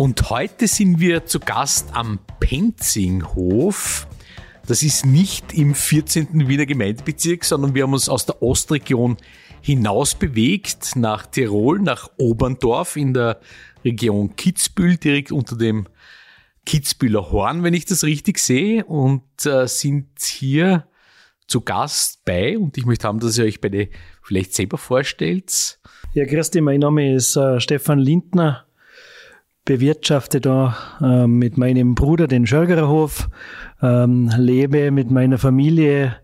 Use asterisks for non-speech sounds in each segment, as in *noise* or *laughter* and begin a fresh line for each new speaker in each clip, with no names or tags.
Und heute sind wir zu Gast am Penzinghof. Das ist nicht im 14. Wiener Gemeindebezirk, sondern wir haben uns aus der Ostregion hinaus bewegt nach Tirol, nach Oberndorf in der Region Kitzbühel, direkt unter dem Kitzbühler Horn, wenn ich das richtig sehe, und äh, sind hier zu Gast bei. Und ich möchte haben, dass ihr euch beide vielleicht selber vorstellt.
Ja, Christi, mein Name ist äh, Stefan Lindner bewirtschafte da äh, mit meinem Bruder den Schörgererhof, ähm, lebe mit meiner Familie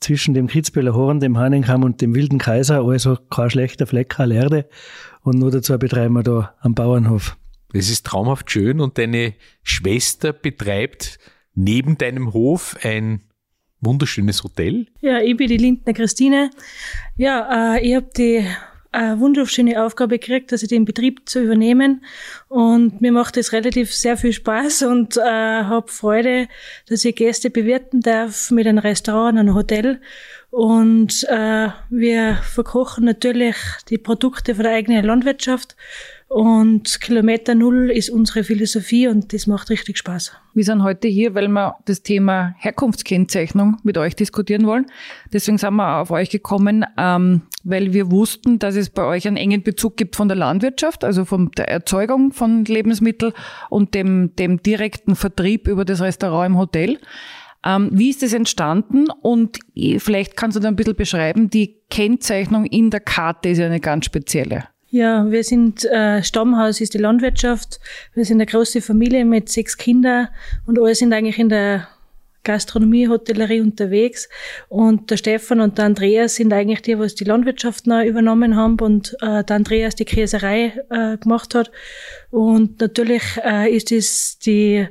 zwischen dem Kitzbüheler Horn, dem Hahnenkamm und dem Wilden Kaiser, also kein schlechter Fleck aller Erde. Und nur dazu betreiben wir da am Bauernhof.
Das ist traumhaft schön und deine Schwester betreibt neben deinem Hof ein wunderschönes Hotel.
Ja, ich bin die Lindner Christine. Ja, äh, ich habe die eine wunderschöne Aufgabe gekriegt, dass ich den Betrieb zu übernehmen. Und mir macht es relativ sehr viel Spaß und äh, habe Freude, dass ich Gäste bewirten darf mit einem Restaurant, einem Hotel. Und äh, wir verkochen natürlich die Produkte von der eigenen Landwirtschaft und Kilometer Null ist unsere Philosophie und das macht richtig Spaß.
Wir sind heute hier, weil wir das Thema Herkunftskennzeichnung mit euch diskutieren wollen. Deswegen sind wir auf euch gekommen, ähm, weil wir wussten, dass es bei euch einen engen Bezug gibt von der Landwirtschaft, also von der Erzeugung von Lebensmitteln und dem, dem direkten Vertrieb über das Restaurant im Hotel. Ähm, wie ist das entstanden? Und vielleicht kannst du da ein bisschen beschreiben, die Kennzeichnung in der Karte ist ja eine ganz spezielle.
Ja, wir sind äh, Stammhaus ist die Landwirtschaft. Wir sind eine große Familie mit sechs Kindern und alle sind eigentlich in der Gastronomie, Hotellerie unterwegs. Und der Stefan und der Andreas sind eigentlich die, was die Landwirtschaft noch übernommen haben und äh, der Andreas die Käserei äh, gemacht hat. Und natürlich äh, ist es die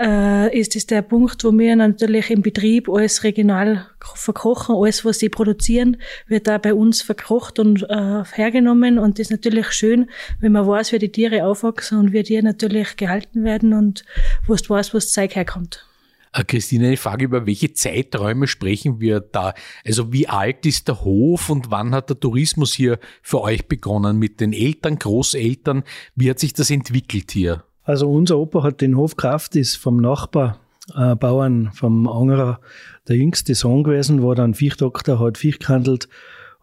äh, ist es der Punkt, wo wir natürlich im Betrieb alles regional verkochen, alles, was sie produzieren, wird da bei uns verkocht und äh, hergenommen und das ist natürlich schön, wenn man weiß, wie die Tiere aufwachsen und wie die natürlich gehalten werden und wo du weißt, wo das Zeug herkommt.
Äh, Christine, eine Frage, über welche Zeiträume sprechen wir da? Also wie alt ist der Hof und wann hat der Tourismus hier für euch begonnen? Mit den Eltern, Großeltern? Wie hat sich das entwickelt hier?
Also unser Opa hat den Hof gekauft, ist vom Nachbarbauern, äh, vom Angerer, der jüngste Sohn gewesen, war dann Viechdoktor, hat Viech gehandelt,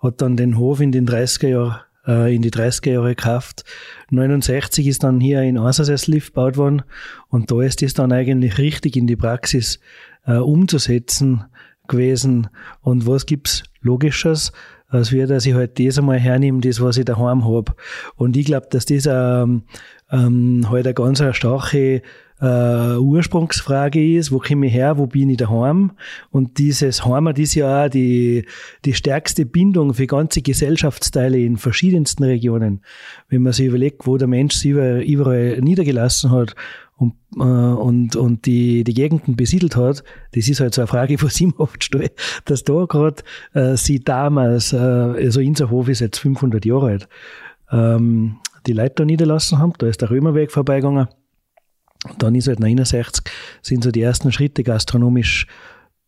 hat dann den Hof in den 30er Jahren äh, in die 30er Jahre gekauft. 69 ist dann hier ein Außersesslift gebaut worden und da ist es dann eigentlich richtig in die Praxis äh, umzusetzen gewesen. Und was gibt's Logisches? als wir, dass ich halt das einmal hernehme, das, was ich daheim hab. Und ich glaube, dass das ähm, ähm, halt eine ganz eine starke äh, Ursprungsfrage ist, wo komme ich her, wo bin ich daheim? Und dieses Heimat ist ja auch die, die stärkste Bindung für ganze Gesellschaftsteile in verschiedensten Regionen. Wenn man sich überlegt, wo der Mensch sich überall niedergelassen hat und, äh, und, und die, die Gegenden besiedelt hat, das ist halt so eine Frage, *laughs* was ich mir oft stelle, dass da gerade äh, sie damals, äh, also Inserhof ist jetzt 500 Jahre alt, ähm, die Leute da niederlassen haben. Da ist der Römerweg vorbeigegangen. Und dann ist halt 69 sind so die ersten Schritte gastronomisch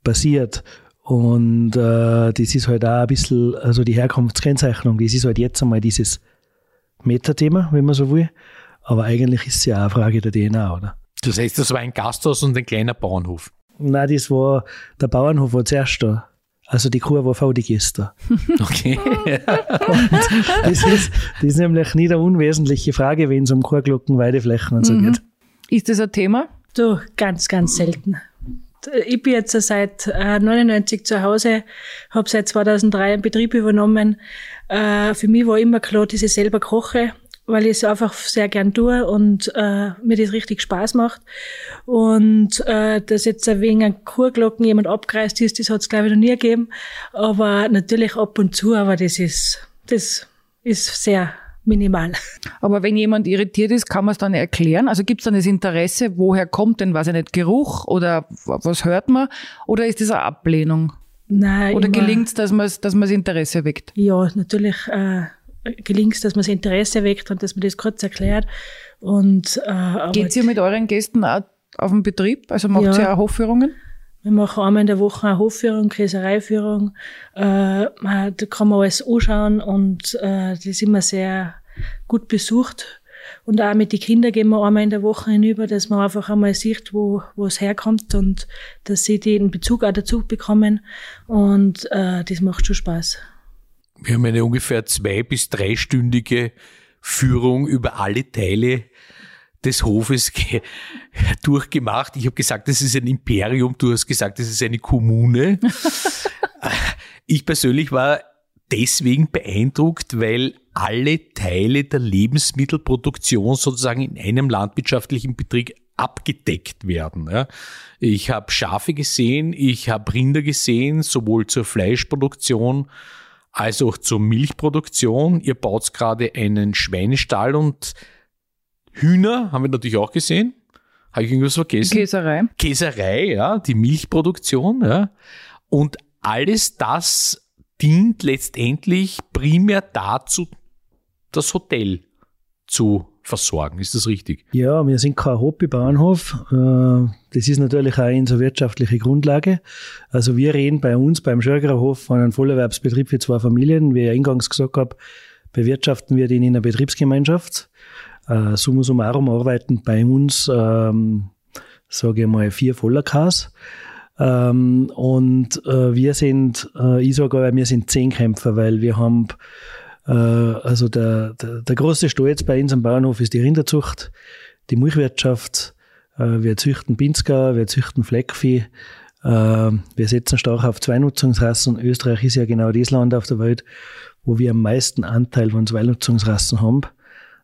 passiert. Und äh, das ist halt auch ein bisschen, also die Herkunftskennzeichnung, das ist halt jetzt einmal dieses Metathema, wenn man so will. Aber eigentlich ist es ja auch eine Frage der DNA, oder?
Das heißt, das war ein Gasthaus und ein kleiner Bauernhof?
Nein, das war, der Bauernhof war zuerst da. Also die Kuh war V-Register. *laughs*
Okay.
das, ist, das ist nämlich nicht eine unwesentliche Frage, wenn es um Kuhglocken, Weideflächen und so mhm. geht.
Ist das ein Thema?
Du, ganz, ganz selten. Ich bin jetzt seit äh, 99 zu Hause, habe seit 2003 einen Betrieb übernommen. Äh, für mich war immer klar, dass ich selber koche weil ich es einfach sehr gern tue und äh, mir das richtig Spaß macht. Und äh, dass jetzt wegen ein Kurglocken jemand abgereist ist, das hat es glaube ich noch nie gegeben. Aber natürlich ab und zu, aber das ist, das ist sehr minimal.
Aber wenn jemand irritiert ist, kann man es dann erklären? Also gibt es dann das Interesse, woher kommt denn, weiß ich nicht, Geruch oder was hört man? Oder ist das eine Ablehnung?
Nein,
oder gelingt es, dass man dass das Interesse weckt?
Ja, natürlich äh, gelingt es, dass man das Interesse weckt und dass man das kurz erklärt. Und,
äh, Geht ihr mit euren Gästen auch auf den Betrieb? Also macht ja, ihr auch Hofführungen?
Wir machen einmal in der Woche eine Hofführung, Käsereiführung. Äh, da kann man alles anschauen und äh, das ist immer sehr gut besucht. Und auch mit den Kindern gehen wir einmal in der Woche hinüber, dass man einfach einmal sieht, wo, wo es herkommt und dass sie den Bezug auch dazu bekommen. Und äh, das macht schon Spaß.
Wir haben eine ungefähr zwei- bis dreistündige Führung über alle Teile des Hofes *laughs* durchgemacht. Ich habe gesagt, das ist ein Imperium, du hast gesagt, das ist eine Kommune. *laughs* ich persönlich war deswegen beeindruckt, weil alle Teile der Lebensmittelproduktion sozusagen in einem landwirtschaftlichen Betrieb abgedeckt werden. Ich habe Schafe gesehen, ich habe Rinder gesehen, sowohl zur Fleischproduktion als auch zur Milchproduktion. Ihr baut gerade einen Schweinestall und Hühner haben wir natürlich auch gesehen. Habe ich irgendwas vergessen?
Käserei.
Käserei, ja, die Milchproduktion, ja. Und alles das dient letztendlich primär dazu, das Hotel zu versorgen. Ist das richtig?
Ja, wir sind kein Hobbybauernhof. Äh, das ist natürlich auch unsere wirtschaftliche Grundlage. Also wir reden bei uns beim Schörgererhof von einem Vollerwerbsbetrieb für zwei Familien. Wie ich eingangs gesagt habe, bewirtschaften wir den in einer Betriebsgemeinschaft. Äh, summa summarum arbeiten bei uns, ähm, sage ich mal, vier Vollerkas. Ähm, und äh, wir sind, äh, ich sage aber, wir sind zehn Kämpfer, weil wir haben, also der, der, der große Stolz bei uns am Bauernhof ist die Rinderzucht, die Milchwirtschaft, äh, wir züchten Pinzgau, wir züchten Fleckvieh, äh, wir setzen stark auf Zweinutzungsrassen. Österreich ist ja genau das Land auf der Welt, wo wir am meisten Anteil von Zweinutzungsrassen haben.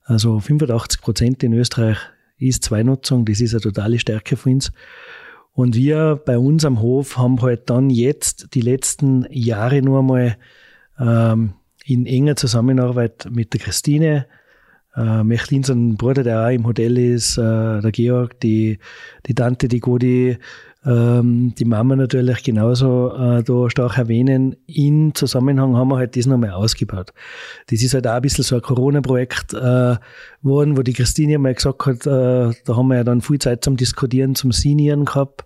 Also 85 Prozent in Österreich ist Zweinutzung, das ist eine totale Stärke für uns. Und wir bei uns am Hof haben halt dann jetzt die letzten Jahre nur mal ähm, in enger Zusammenarbeit mit der Christine, äh, Mechlin, sein Bruder, der auch im Hotel ist, äh, der Georg, die, die Tante, die Godi, ähm, die Mama natürlich genauso äh, da stark erwähnen. In Zusammenhang haben wir halt das nochmal ausgebaut. Das ist halt auch ein bisschen so ein Corona-Projekt äh, geworden, wo die Christine mal gesagt hat, äh, da haben wir ja dann viel Zeit zum Diskutieren, zum Sinieren gehabt.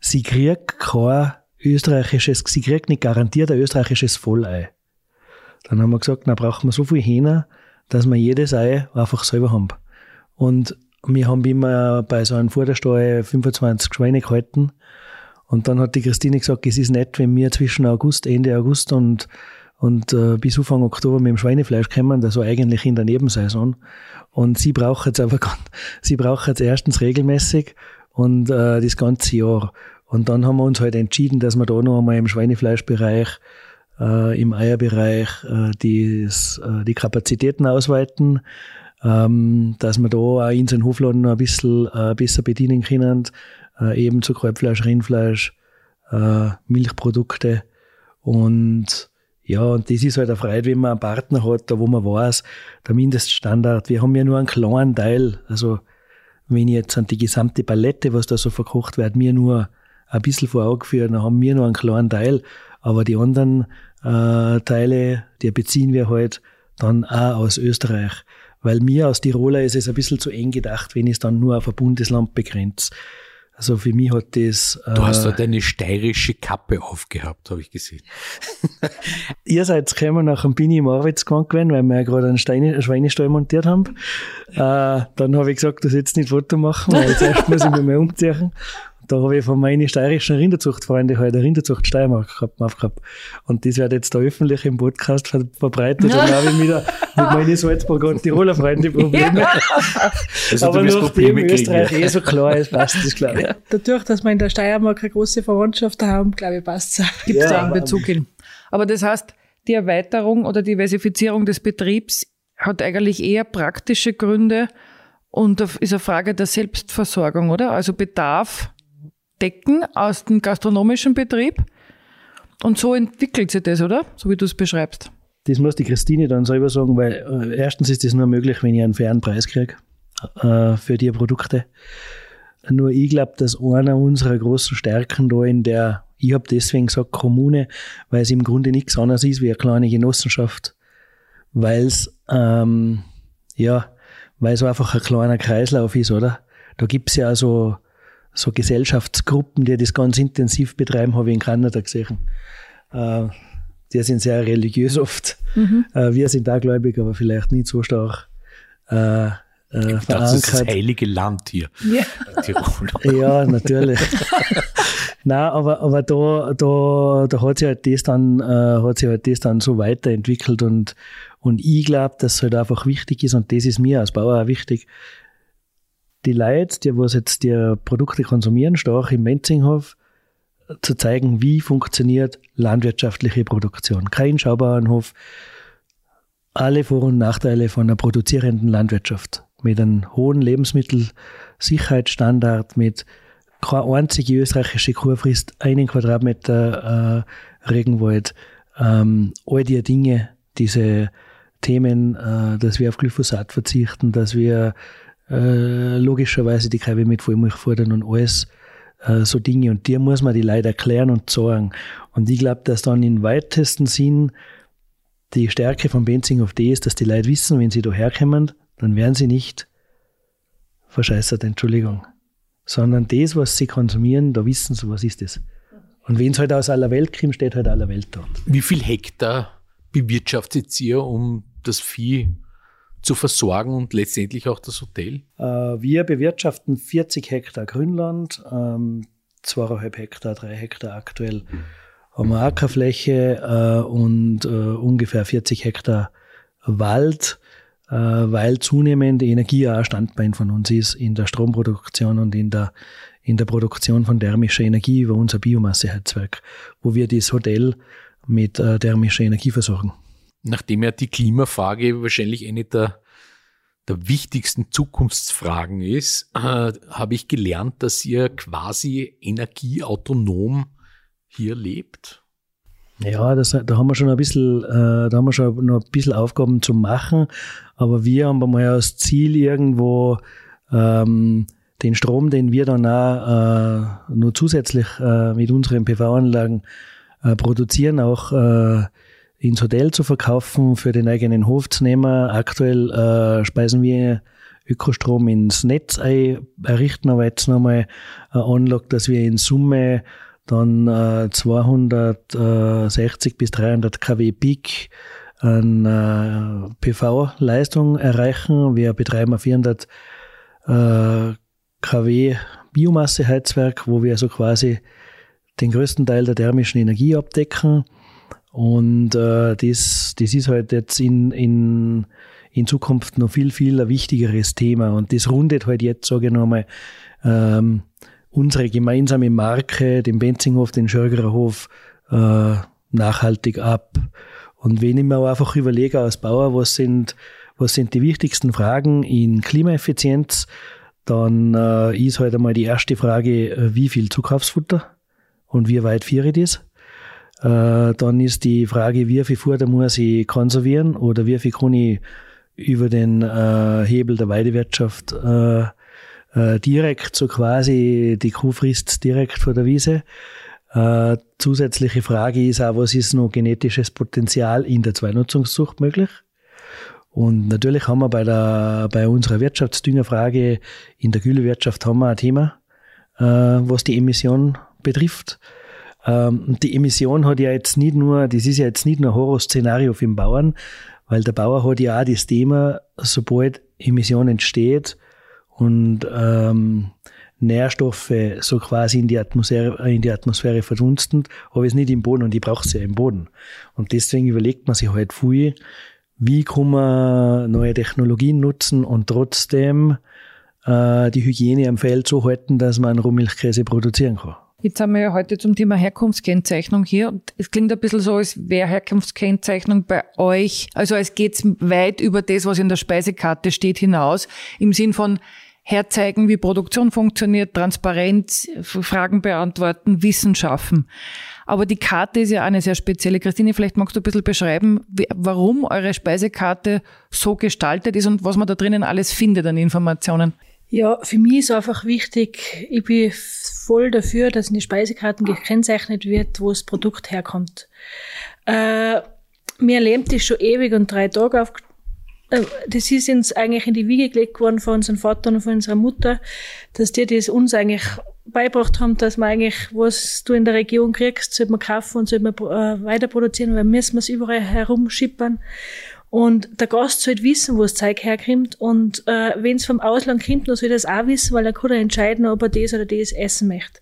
Sie kriegt kein österreichisches, sie kriegt nicht garantiert ein österreichisches Vollei. Dann haben wir gesagt, na brauchen wir so viel Hähner, dass wir jedes Ei einfach selber haben. Und wir haben immer bei so einem Vorderstall 25 Schweine gehalten. Und dann hat die Christine gesagt, es ist nett, wenn wir zwischen August, Ende August und, und äh, bis Anfang Oktober mit dem Schweinefleisch kommen, also eigentlich in der Nebensaison. Und sie braucht jetzt aber, *laughs* sie braucht jetzt erstens regelmäßig und äh, das ganze Jahr. Und dann haben wir uns halt entschieden, dass wir da noch einmal im Schweinefleischbereich, äh, im Eierbereich äh, dies, äh, die Kapazitäten ausweiten ähm, dass wir da auch in den Hofladen noch ein bisschen äh, besser bedienen können, äh, eben zu Kalbfleisch, Rindfleisch, äh, Milchprodukte. Und ja, und das ist halt eine Freude, wenn man einen Partner hat, da wo man weiß, der Mindeststandard, wir haben ja nur einen kleinen Teil, also wenn ich jetzt an die gesamte Palette, was da so verkocht wird, mir nur ein bisschen vor Augen führen, dann haben wir nur einen kleinen Teil, aber die anderen äh, Teile, die beziehen wir halt dann auch aus Österreich. Weil mir als Tiroler ist es ein bisschen zu eng gedacht, wenn ich es dann nur auf ein Bundesland begrenze. Also für mich hat das.
Du hast da deine steirische Kappe aufgehabt, habe ich gesehen. *laughs*
Ihr seid gekommen nach dem Bini im Arbeitsgang gewesen, weil wir ja gerade einen, Steine, Schweinestall montiert haben. Äh, dann habe ich gesagt, du sollst nicht Foto machen, weil *laughs* jetzt erst muss ich mich mal umziehen. Da habe ich von meinen steirischen Rinderzuchtfreunden halt eine Rinderzucht Steiermark gehabt, aufgehabt. Und das wird jetzt da öffentlich im Podcast ver verbreitet. Und dann habe ich wieder mit meinen Salzburger und Tiroler Freunden Probleme. Also Aber nachdem Österreich eh so klar ist, passt das, glaube ich. Ja.
Dadurch, dass wir in der Steiermark eine große Verwandtschaft haben, glaube ich, passt es
Gibt es ja, da einen Bezug hin. Aber das heißt, die Erweiterung oder Diversifizierung des Betriebs hat eigentlich eher praktische Gründe und ist eine Frage der Selbstversorgung, oder? Also Bedarf decken aus dem gastronomischen Betrieb. Und so entwickelt sich das, oder? So wie du es beschreibst.
das muss die Christine dann selber sagen, weil äh, erstens ist das nur möglich, wenn ich einen fairen Preis kriege äh, für die Produkte. Nur ich glaube, dass einer unserer großen Stärken da in der, ich habe deswegen gesagt Kommune, weil es im Grunde nichts anderes ist wie eine kleine Genossenschaft, weil es ähm, ja, weil es einfach ein kleiner Kreislauf ist, oder? Da gibt es ja so, so Gesellschaftsgruppen, die das ganz intensiv betreiben, habe ich in Kanada gesehen. Äh, die sind sehr religiös oft. Mhm. Äh, wir sind da gläubig, aber vielleicht nicht so stark. Äh,
äh, das ist das heilige Land hier. Ja, *laughs*
ja natürlich. *laughs* Nein, aber, aber da, da, da hat sich halt das dann, äh, hat sich halt das dann so weiterentwickelt und, und ich glaube, dass es halt einfach wichtig ist und das ist mir als Bauer auch wichtig. Die Leute, die was jetzt die Produkte konsumieren, stark im Menzinghof, zu zeigen, wie funktioniert landwirtschaftliche Produktion. Kein Schaubauernhof, alle Vor- und Nachteile von einer produzierenden Landwirtschaft mit einem hohen Lebensmittelsicherheitsstandard, mit keine einzige österreichische Kur frisst einen Quadratmeter äh, Regenwald. Ähm, all die Dinge, diese Themen, äh, dass wir auf Glyphosat verzichten, dass wir äh, logischerweise die Kälber mit Vollmilch fordern und alles äh, so Dinge. Und dir muss man die Leute erklären und sagen. Und ich glaube, dass dann im weitesten Sinn die Stärke von Benzing auf die ist, dass die Leute wissen, wenn sie da herkommen, dann werden sie nicht verscheißert, Entschuldigung. Sondern das, was sie konsumieren, da wissen sie, was ist das. Und wenn es halt aus aller Welt kommt, steht halt aller Welt dort.
Wie viel Hektar bewirtschaftet ihr, um das Vieh zu versorgen und letztendlich auch das Hotel?
Äh, wir bewirtschaften 40 Hektar Grünland, ähm, zweieinhalb Hektar, drei Hektar aktuell haben wir Ackerfläche äh, und äh, ungefähr 40 Hektar Wald, weil zunehmend Energie auch ein Standbein von uns ist in der Stromproduktion und in der, in der Produktion von thermischer Energie über unser Biomasseheizwerk, wo wir das Hotel mit thermischer Energie versorgen
nachdem ja die Klimafrage wahrscheinlich eine der, der wichtigsten Zukunftsfragen ist, äh, habe ich gelernt, dass ihr quasi energieautonom hier lebt.
Ja, das, da haben wir schon ein bisschen, äh, da haben wir schon noch ein bisschen Aufgaben zu machen, aber wir haben mal als Ziel irgendwo ähm, den Strom, den wir dann auch äh, nur zusätzlich äh, mit unseren PV-Anlagen äh, produzieren, auch äh, ins Hotel zu verkaufen, für den eigenen Hof zu nehmen. Aktuell äh, speisen wir Ökostrom ins Netz ein, errichten aber jetzt nochmal eine Anlage, dass wir in Summe dann äh, 260 bis 300 kW Peak an äh, PV-Leistung erreichen. Wir betreiben ein 400 äh, kW Biomasseheizwerk, wo wir also quasi den größten Teil der thermischen Energie abdecken. Und äh, das, das ist halt jetzt in, in, in Zukunft noch viel, viel ein wichtigeres Thema. Und das rundet halt jetzt, sage ich nochmal, ähm, unsere gemeinsame Marke, den Benzinghof, den Schörgererhof, äh, nachhaltig ab. Und wenn ich mir einfach überlege als Bauer, was sind, was sind die wichtigsten Fragen in Klimaeffizienz, dann äh, ist halt einmal die erste Frage, äh, wie viel Zukaufsfutter und wie weit führe ich das? Äh, dann ist die Frage, wie viel Futter muss ich konservieren oder wie viel kann ich über den äh, Hebel der Weidewirtschaft äh, äh, direkt so quasi, die Kuh frisst direkt vor der Wiese. Äh, zusätzliche Frage ist auch, was ist noch genetisches Potenzial in der Zweinutzungszucht möglich? Und natürlich haben wir bei, der, bei unserer Wirtschaftsdüngerfrage in der Güllewirtschaft haben wir ein Thema, äh, was die Emission betrifft. Ähm, die Emission hat ja jetzt nicht nur, das ist ja jetzt nicht nur ein Horrorszenario für den Bauern, weil der Bauer hat ja auch das Thema, sobald Emission entsteht und ähm, Nährstoffe so quasi in die Atmosphäre, in die Atmosphäre verdunsten, aber es nicht im Boden und ich brauche es ja im Boden. Und deswegen überlegt man sich halt viel, wie kann man neue Technologien nutzen und trotzdem äh, die Hygiene am Feld so halten, dass man Rohmilchkäse produzieren kann.
Jetzt haben wir ja heute zum Thema Herkunftskennzeichnung hier. Und es klingt ein bisschen so, als wäre Herkunftskennzeichnung bei euch, also es geht weit über das, was in der Speisekarte steht, hinaus, im Sinn von herzeigen, wie Produktion funktioniert, Transparenz, Fragen beantworten, Wissen schaffen. Aber die Karte ist ja eine sehr spezielle. Christine, vielleicht magst du ein bisschen beschreiben, warum eure Speisekarte so gestaltet ist und was man da drinnen alles findet an Informationen.
Ja, für mich ist einfach wichtig, ich bin voll dafür, dass in den Speisekarten gekennzeichnet wird, wo das Produkt herkommt. Äh, mir erlebt das schon ewig und drei Tage auf, äh, das ist uns eigentlich in die Wiege gelegt worden von unserem Vater und von unserer Mutter, dass die das uns eigentlich beigebracht haben, dass man eigentlich, was du in der Region kriegst, sollte man kaufen und sollte man äh, weiter produzieren, weil müssen wir es überall herumschippern. Und der Gast sollte wissen, wo das Zeug herkommt. Und äh, wenn es vom Ausland kommt, dann soll er das auch wissen, weil er kann entscheiden, ob er das oder das essen möchte.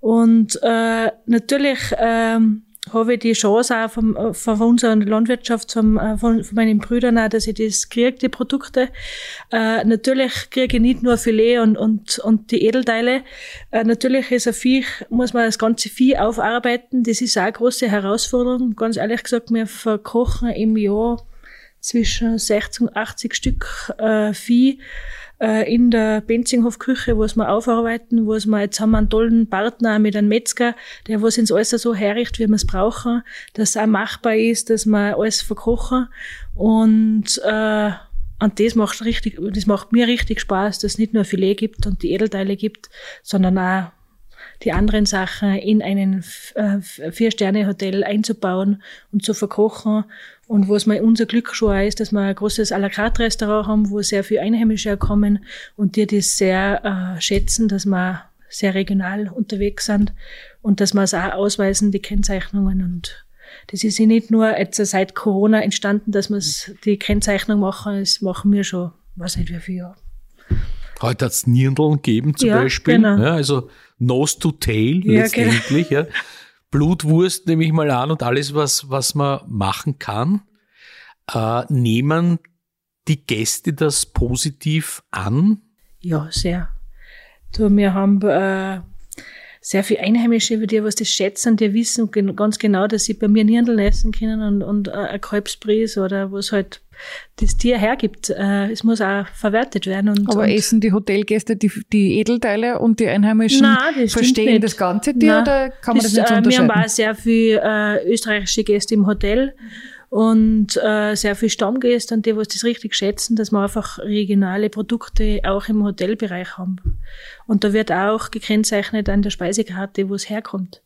Und äh, natürlich ähm, habe ich die Chance auch vom, äh, von unserer Landwirtschaft, vom, äh, von, von meinen Brüdern auch, dass ich das kriege, die Produkte. Äh, natürlich kriege ich nicht nur Filet und, und, und die Edelteile. Äh, natürlich ist ein Viech, muss man das ganze Vieh aufarbeiten. Das ist auch eine große Herausforderung. Ganz ehrlich gesagt, wir verkochen im Jahr zwischen 60 und 80 Stück äh, Vieh äh, in der Benzinghof-Küche, wo es wir aufarbeiten, wo es wir jetzt haben wir einen tollen Partner mit einem Metzger, der was uns alles so herrichtet, wie wir es brauchen, dass es auch machbar ist, dass wir alles verkochen und äh, und das macht richtig, das macht mir richtig Spaß, dass es nicht nur Filet gibt und die Edelteile gibt, sondern auch die anderen Sachen in einen äh, Vier-Sterne-Hotel einzubauen und zu verkochen. Und was mal unser Glück schon auch ist, dass wir ein großes à la carte Restaurant haben, wo sehr viele Einheimische kommen und die das sehr äh, schätzen, dass wir sehr regional unterwegs sind und dass wir es auch ausweisen, die Kennzeichnungen und das ist ja nicht nur jetzt seit Corona entstanden, dass wir die Kennzeichnung machen, das machen wir schon, weiß nicht wie viele Jahre.
Heute hat es Nirndeln gegeben zum ja, Beispiel. Genau. Ja, also Nose to Tail ja, letztendlich. Genau. Ja. *laughs* Blutwurst nehme ich mal an und alles, was, was man machen kann. Äh, nehmen die Gäste das positiv an?
Ja, sehr. Du, wir haben äh, sehr viele Einheimische, die was das schätzen, die wissen ganz genau, dass sie bei mir Nirndeln essen können und, und äh, ein Kalbsbries oder was halt das Tier hergibt. Äh, es muss auch verwertet werden. Und,
Aber
und
essen die Hotelgäste die, die Edelteile und die Einheimischen
Nein, das
verstehen das ganze Tier
Nein,
oder kann man das, das nicht so
äh,
unterscheiden?
Wir haben auch sehr viele äh, österreichische Gäste im Hotel und äh, sehr viele Stammgäste und die, was das richtig schätzen, dass wir einfach regionale Produkte auch im Hotelbereich haben. Und da wird auch gekennzeichnet an der Speisekarte, wo es herkommt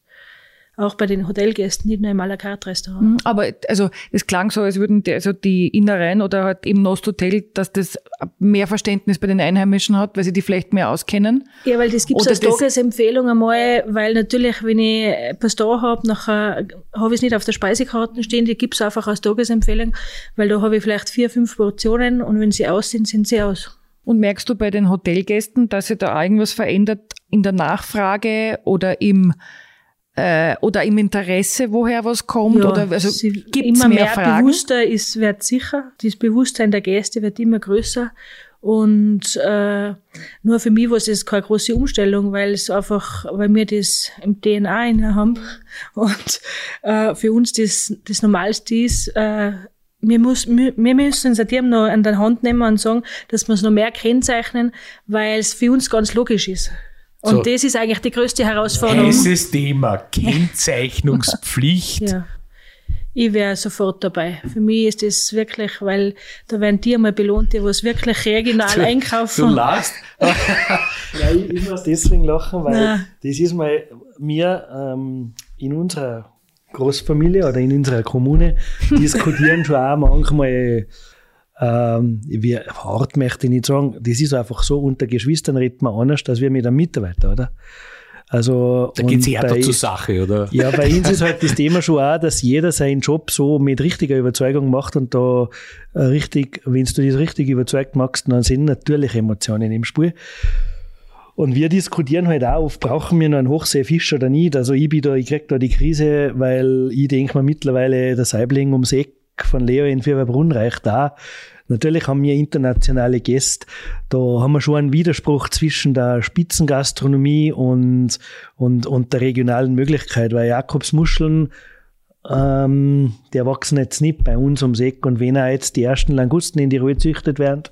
auch bei den Hotelgästen, nicht nur im à la carte Restaurant.
Mhm, aber also es klang so, als würden die, also die Innereien oder halt im Nost Hotel, dass das mehr Verständnis bei den Einheimischen hat, weil sie die vielleicht mehr auskennen.
Ja, weil das gibt es als Tagesempfehlung einmal, weil natürlich, wenn ich da habe, nachher habe ich es nicht auf der Speisekarte stehen, die gibt es einfach als Tagesempfehlung, weil da habe ich vielleicht vier, fünf Portionen und wenn sie aus sind, sind sie aus.
Und merkst du bei den Hotelgästen, dass sich da irgendwas verändert in der Nachfrage oder im äh, oder im Interesse, woher was kommt?
Ja,
oder also
gibt's immer mehr, mehr Fragen? bewusster ist, wird sicher. Das Bewusstsein der Gäste wird immer größer. Und äh, nur für mich war es jetzt keine große Umstellung, weil es einfach, weil wir das im DNA in haben *laughs* und äh, für uns das, das Normalste ist, äh, wir, muss, wir, wir müssen seitdem noch an der Hand nehmen und sagen, dass wir es noch mehr kennzeichnen, weil es für uns ganz logisch ist. Und so. das ist eigentlich die größte Herausforderung.
Dieses Thema Kennzeichnungspflicht. *laughs*
ja. Ich wäre sofort dabei. Für mich ist das wirklich, weil da werden die einmal belohnt, die was wirklich regional du, einkaufen.
Du lachst. *laughs*
ja, ich, ich, muss deswegen lachen, weil Nein. das ist mal mir ähm, in unserer Großfamilie oder in unserer Kommune diskutieren schon auch manchmal ähm, wie hart möchte ich nicht sagen, das ist einfach so, unter Geschwistern redet man anders, als wir mit einem Mitarbeiter, oder? Also,
da geht es härter zur Sache, oder?
Ja, bei uns ist halt das *laughs* Thema schon auch, dass jeder seinen Job so mit richtiger Überzeugung macht und da äh, richtig, wenn du das richtig überzeugt machst, dann sind natürlich Emotionen im Spiel. Und wir diskutieren halt auch oft, brauchen wir noch einen Hochseefisch oder nicht? Also ich bin da, ich krieg da die Krise, weil ich denke mir mittlerweile, der Saibling ums Eck von Leo in Fürwerbrunn reicht da. Natürlich haben wir internationale Gäste. Da haben wir schon einen Widerspruch zwischen der Spitzengastronomie und, und, und der regionalen Möglichkeit, weil Jakobsmuscheln, ähm, die wachsen jetzt nicht bei uns ums Eck. Und wenn auch jetzt die ersten Langusten in die Ruhe züchtet werden,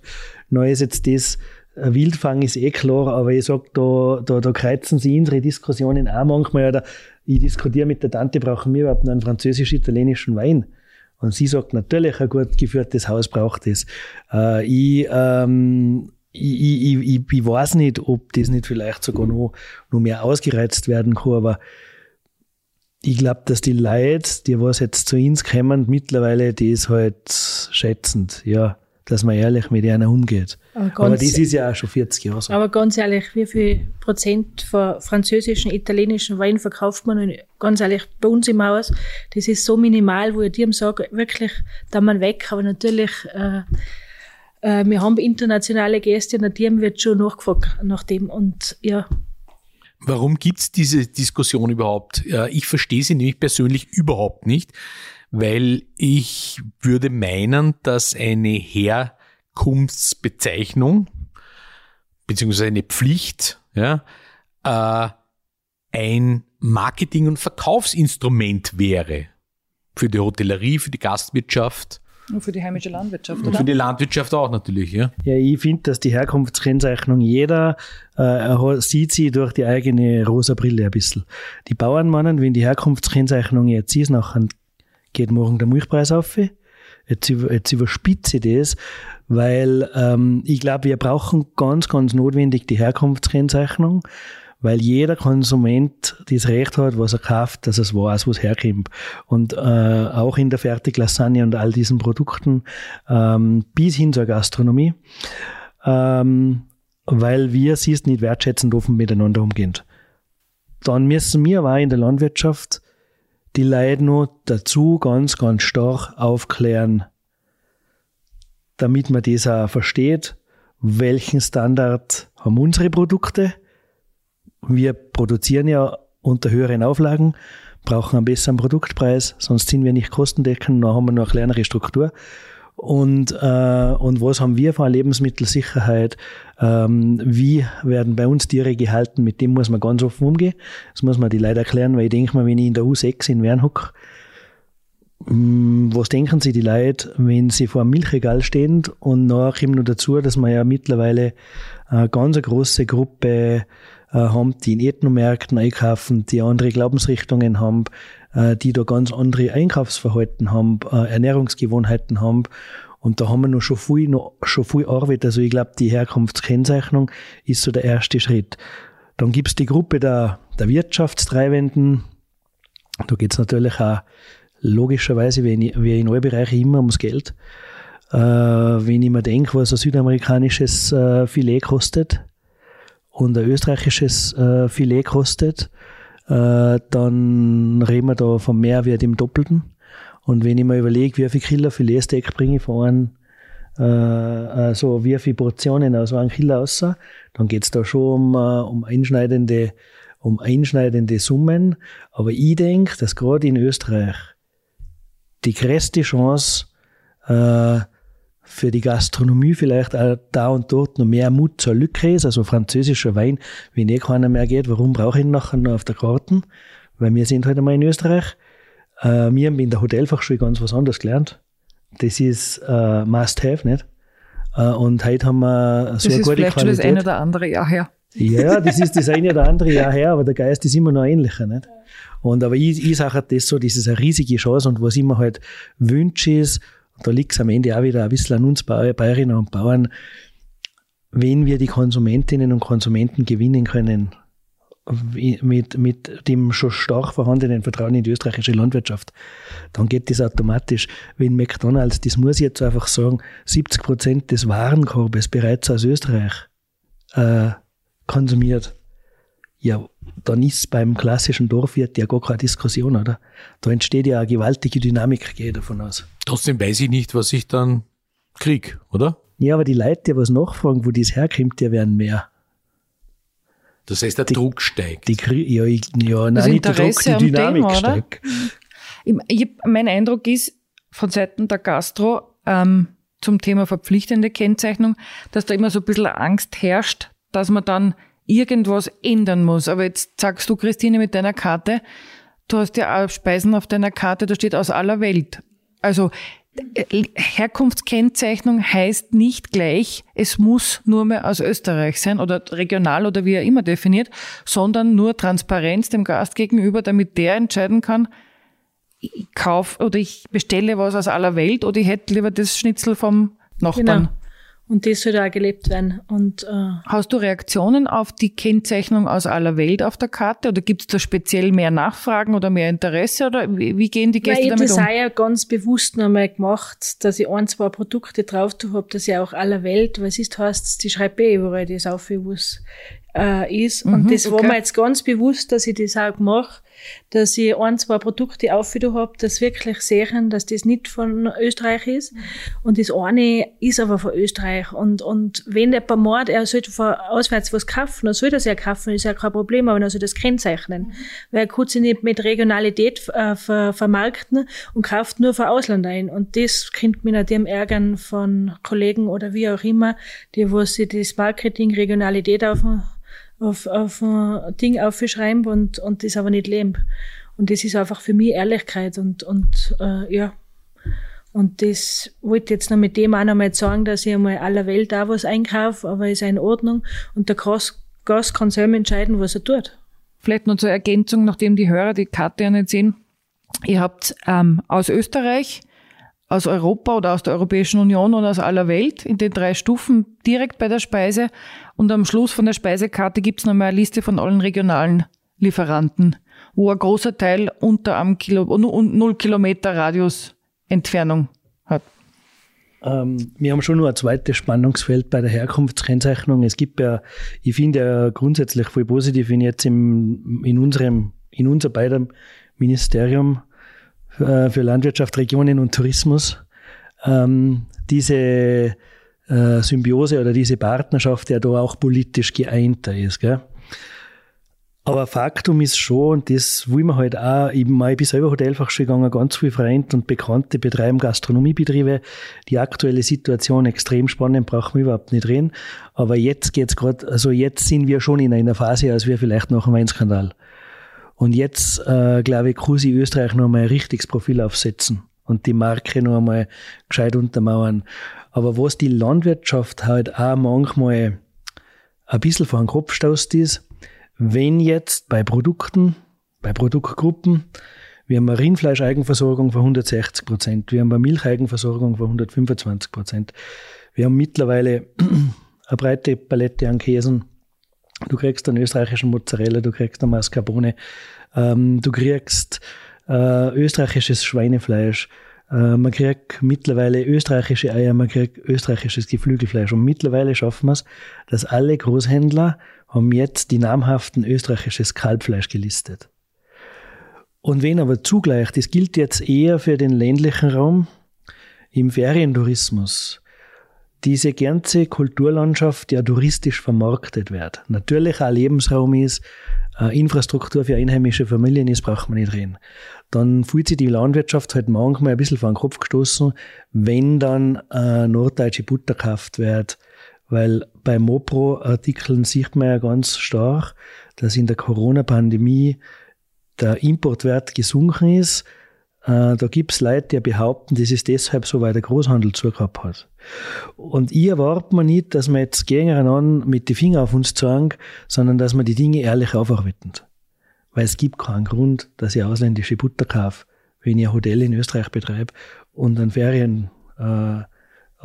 dann ist jetzt das Wildfang ist eh klar, aber ich sag, da, da, da kreuzen sie unsere Diskussionen auch manchmal. Oder ich diskutiere mit der Tante, brauchen wir überhaupt einen französisch-italienischen Wein? Und sie sagt, natürlich, ein gut geführtes Haus braucht es. Äh, ich, ähm, ich, ich, ich, ich weiß nicht, ob das nicht vielleicht sogar noch, noch mehr ausgereizt werden kann, aber ich glaube, dass die Leute, die was jetzt zu uns kommen, mittlerweile das halt schätzend, ja, dass man ehrlich mit einer umgeht. Aber, aber, das ist ja auch schon 40 Jahre so.
Aber ganz ehrlich, wie viel Prozent von französischen, italienischen Wein verkauft man? Und ganz ehrlich, bei uns im Haus, das ist so minimal, wo ich dir sage, wirklich, da man weg, aber natürlich, äh, äh, wir haben internationale Gäste und die wird schon nachgefragt nach dem und ja,
Warum gibt's diese Diskussion überhaupt? Ich verstehe sie nämlich persönlich überhaupt nicht, weil ich würde meinen, dass eine Herkunftsbezeichnung beziehungsweise eine Pflicht ja, äh, ein Marketing- und Verkaufsinstrument wäre für die Hotellerie, für die Gastwirtschaft
und für die heimische Landwirtschaft,
oder? Und für die Landwirtschaft auch natürlich, ja.
Ja, ich finde, dass die Herkunftskennzeichnung jeder äh, sieht sie durch die eigene rosa Brille ein bisschen. Die Bauern meinen, wenn die Herkunftskennzeichnung jetzt ist, nachher geht morgen der Milchpreis auf. Jetzt, jetzt überspitze ich das, weil ähm, ich glaube, wir brauchen ganz, ganz notwendig die Herkunftskennzeichnung weil jeder Konsument das Recht hat, was er kauft, dass es weiß, wo es herkommt. Und äh, auch in der Fertiglasagne und all diesen Produkten ähm, bis hin zur Gastronomie, ähm, weil wir es nicht wertschätzend offen miteinander umgehen. Dann müssen wir aber in der Landwirtschaft die Leute noch dazu ganz, ganz stark aufklären, damit man das auch versteht, welchen Standard haben unsere Produkte, wir produzieren ja unter höheren Auflagen, brauchen einen besseren Produktpreis, sonst sind wir nicht kostendeckend, dann haben wir noch eine kleinere Struktur. Und, äh, und was haben wir eine Lebensmittelsicherheit? Ähm, wie werden bei uns Tiere gehalten? Mit dem muss man ganz offen umgehen. Das muss man die Leute erklären, weil ich denke mal, wenn ich in der U6 in Wern hocke, mm, was denken Sie die Leute, wenn sie vor einem Milchregal stehen? Und nachher kommt noch dazu, dass man ja mittlerweile eine ganz große Gruppe äh, haben, die in Ethnomärkten einkaufen, die andere Glaubensrichtungen haben, äh, die da ganz andere Einkaufsverhalten haben, äh, Ernährungsgewohnheiten haben. Und da haben wir noch schon viel, noch, schon viel Arbeit. Also ich glaube, die Herkunftskennzeichnung ist so der erste Schritt. Dann gibt's die Gruppe der, der Wirtschaftstreibenden. Da geht's natürlich auch logischerweise, wie in, wie in allen Bereichen immer ums Geld. Äh, wenn ich mir denke, was ein südamerikanisches äh, Filet kostet, und ein österreichisches äh, Filet kostet, äh, dann reden wir da vom Mehrwert im Doppelten. Und wenn ich mir überlege, wie viel Kilo Filetsteak bringe ich von einem, äh, also wie viele Portionen aus einem Kilo raus, dann geht's da schon um, äh, um einschneidende um einschneidende Summen. Aber ich denke, dass gerade in Österreich die größte Chance äh, für die Gastronomie vielleicht auch da und dort noch mehr Mut zur Lücke ist, also französischer Wein, wenn eh keiner mehr geht, warum brauche ich ihn nachher noch auf der Karte? Weil wir sind halt einmal in Österreich. Äh, wir haben in der Hotelfachschule ganz was anderes gelernt. Das ist äh, Must-Have, nicht? Äh, und heute haben wir so
das
eine
gute vielleicht Qualität. Das eine oder andere Jahr her.
Ja, *laughs* das ist das eine oder andere Jahr her, aber der Geist ist immer noch ähnlicher, nicht? Und aber ich, ich sage halt das so, das ist eine riesige Chance und was ich mir halt wünsche ist, da liegt es am Ende auch wieder ein bisschen an uns Bäuerinnen und Bauern, wenn wir die Konsumentinnen und Konsumenten gewinnen können, mit, mit dem schon stark vorhandenen Vertrauen in die österreichische Landwirtschaft, dann geht das automatisch. Wenn McDonalds, das muss ich jetzt einfach sagen, 70 Prozent des Warenkorbes bereits aus Österreich äh, konsumiert, ja, dann ist beim klassischen Dorfwirt ja gar keine Diskussion, oder? Da entsteht ja eine gewaltige Dynamik, gehe ich davon aus.
Trotzdem weiß ich nicht, was ich dann krieg, oder?
Ja, aber die Leute, die was nachfragen, wo das herkommt, die werden mehr.
Das heißt, der die, Druck steigt.
Die, ja, ich, ja nein, nicht der Druck, die Dynamik Thema, steigt.
Ich, ich, mein Eindruck ist von Seiten der Gastro ähm, zum Thema verpflichtende Kennzeichnung, dass da immer so ein bisschen Angst herrscht, dass man dann irgendwas ändern muss. Aber jetzt sagst du, Christine, mit deiner Karte, du hast ja auch Speisen auf deiner Karte, da steht aus aller Welt. Also Herkunftskennzeichnung heißt nicht gleich, es muss nur mehr aus Österreich sein oder regional oder wie er immer definiert, sondern nur Transparenz dem Gast gegenüber, damit der entscheiden kann, ich kaufe oder ich bestelle was aus aller Welt oder ich hätte lieber das Schnitzel vom Nachbarn. Genau.
Und das soll auch gelebt werden. Und,
äh Hast du Reaktionen auf die Kennzeichnung aus aller Welt auf der Karte oder gibt es da speziell mehr Nachfragen oder mehr Interesse oder wie, wie gehen die Gäste damit
um? Ich habe das ja ganz bewusst nochmal gemacht, dass ich ein, zwei Produkte drauf habe, dass ich auch aller Welt, weil es ist, heißt, die schreibe eh überall das auf, was äh, ist. Mhm, und das okay. war mir jetzt ganz bewusst, dass ich das auch mache, dass ich ein, zwei Produkte aufgeführt habe, das wirklich sehen, dass das nicht von Österreich ist. Und das eine ist aber von Österreich. Und, und wenn jemand meint, er sollte von auswärts was kaufen, dann soll das ja kaufen, ist ja kein Problem, aber dann soll das kennzeichnen. Mhm. Weil er kann sich nicht mit Regionalität äh, ver, vermarkten und kauft nur von Ausland ein. Und das könnte mich nach dem ärgern von Kollegen oder wie auch immer, die, wo sie das Marketing Regionalität auf auf, auf ein Ding aufschreiben und, und das aber nicht leben. Und das ist einfach für mich Ehrlichkeit und, und äh, ja. Und das wollte jetzt noch mit dem auch noch mal sagen, dass ich einmal aller Welt da was einkaufe, aber ist in Ordnung. Und der Gast kann selber entscheiden, was er tut.
Vielleicht noch zur Ergänzung, nachdem die Hörer die Karte ja nicht sehen. Ihr habt ähm, aus Österreich, aus Europa oder aus der Europäischen Union oder aus aller Welt in den drei Stufen direkt bei der Speise und am Schluss von der Speisekarte gibt's nochmal eine Liste von allen regionalen Lieferanten, wo ein großer Teil unter einem Kilo, null Kilometer Radius Entfernung hat.
Ähm, wir haben schon nur ein zweites Spannungsfeld bei der Herkunftskennzeichnung. Es gibt ja, ich finde ja grundsätzlich voll positiv, wenn jetzt im, in unserem, in unser beidem Ministerium für Landwirtschaft, Regionen und Tourismus ähm, diese äh, Symbiose oder diese Partnerschaft ja da auch politisch geeinter ist. Gell? Aber Faktum ist schon, und das will man halt auch, ich, ich bin selber Hotelfachschule gegangen, ganz viele Freunde und Bekannte betreiben Gastronomiebetriebe. Die aktuelle Situation extrem spannend, brauchen wir überhaupt nicht reden. Aber jetzt geht's gerade, also jetzt sind wir schon in einer Phase, als wir vielleicht nach dem Weinskandal. Und jetzt, äh, glaube ich, kann sich Österreich noch mal ein richtiges Profil aufsetzen und die Marke noch einmal gescheit untermauern. Aber was die Landwirtschaft halt auch manchmal ein bisschen vor den Kopf stößt, ist, wenn jetzt bei Produkten, bei Produktgruppen, wir haben eine Rindfleischeigenversorgung von 160 Prozent, wir haben eine Milcheigenversorgung von 125 Prozent, wir haben mittlerweile *clears throat* eine breite Palette an Käsen, du kriegst einen österreichischen Mozzarella, du kriegst einen Mascarpone, ähm, du kriegst äh, österreichisches Schweinefleisch, äh, man kriegt mittlerweile österreichische Eier, man kriegt österreichisches Geflügelfleisch. Und mittlerweile schaffen wir es, dass alle Großhändler haben jetzt die namhaften österreichisches Kalbfleisch gelistet. Und wenn aber zugleich, das gilt jetzt eher für den ländlichen Raum, im Ferientourismus, diese ganze Kulturlandschaft ja touristisch vermarktet wird. Natürlich ein Lebensraum ist, äh, Infrastruktur für einheimische Familien ist, braucht man nicht reden. Dann fühlt sich die Landwirtschaft halt manchmal ein bisschen vor den Kopf gestoßen, wenn dann äh, norddeutsche Butter gekauft wird. Weil bei Mopro-Artikeln sieht man ja ganz stark, dass in der Corona-Pandemie der Importwert gesunken ist. Äh, da gibt es Leute, die behaupten, das ist deshalb so, weil der Großhandel zugehabt hat. Und ich erwarte mir nicht, dass wir jetzt gegeneinander mit den Fingern auf uns zeigen, sondern dass wir die Dinge ehrlich aufarbeiten. Weil es gibt keinen Grund, dass ich ausländische Butter kaufe, wenn ich ein Hotel in Österreich betreibe und einen Ferien, äh,